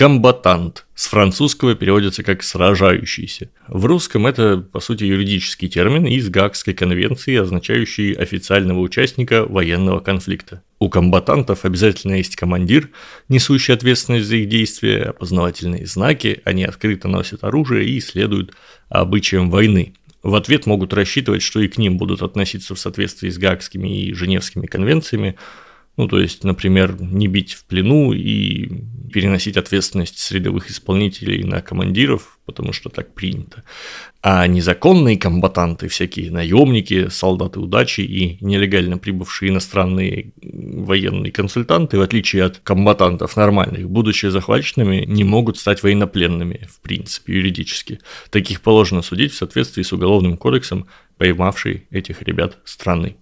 Комбатант с французского переводится как «сражающийся». В русском это, по сути, юридический термин из Гаагской конвенции, означающий официального участника военного конфликта. У комбатантов обязательно есть командир, несущий ответственность за их действия, опознавательные знаки, они открыто носят оружие и следуют обычаям войны. В ответ могут рассчитывать, что и к ним будут относиться в соответствии с Гаагскими и Женевскими конвенциями, ну, то есть, например, не бить в плену и переносить ответственность с рядовых исполнителей на командиров, потому что так принято. А незаконные комбатанты, всякие наемники, солдаты удачи и нелегально прибывшие иностранные военные консультанты, в отличие от комбатантов нормальных, будучи захваченными, не могут стать военнопленными, в принципе, юридически. Таких положено судить в соответствии с Уголовным кодексом поймавшей этих ребят страны.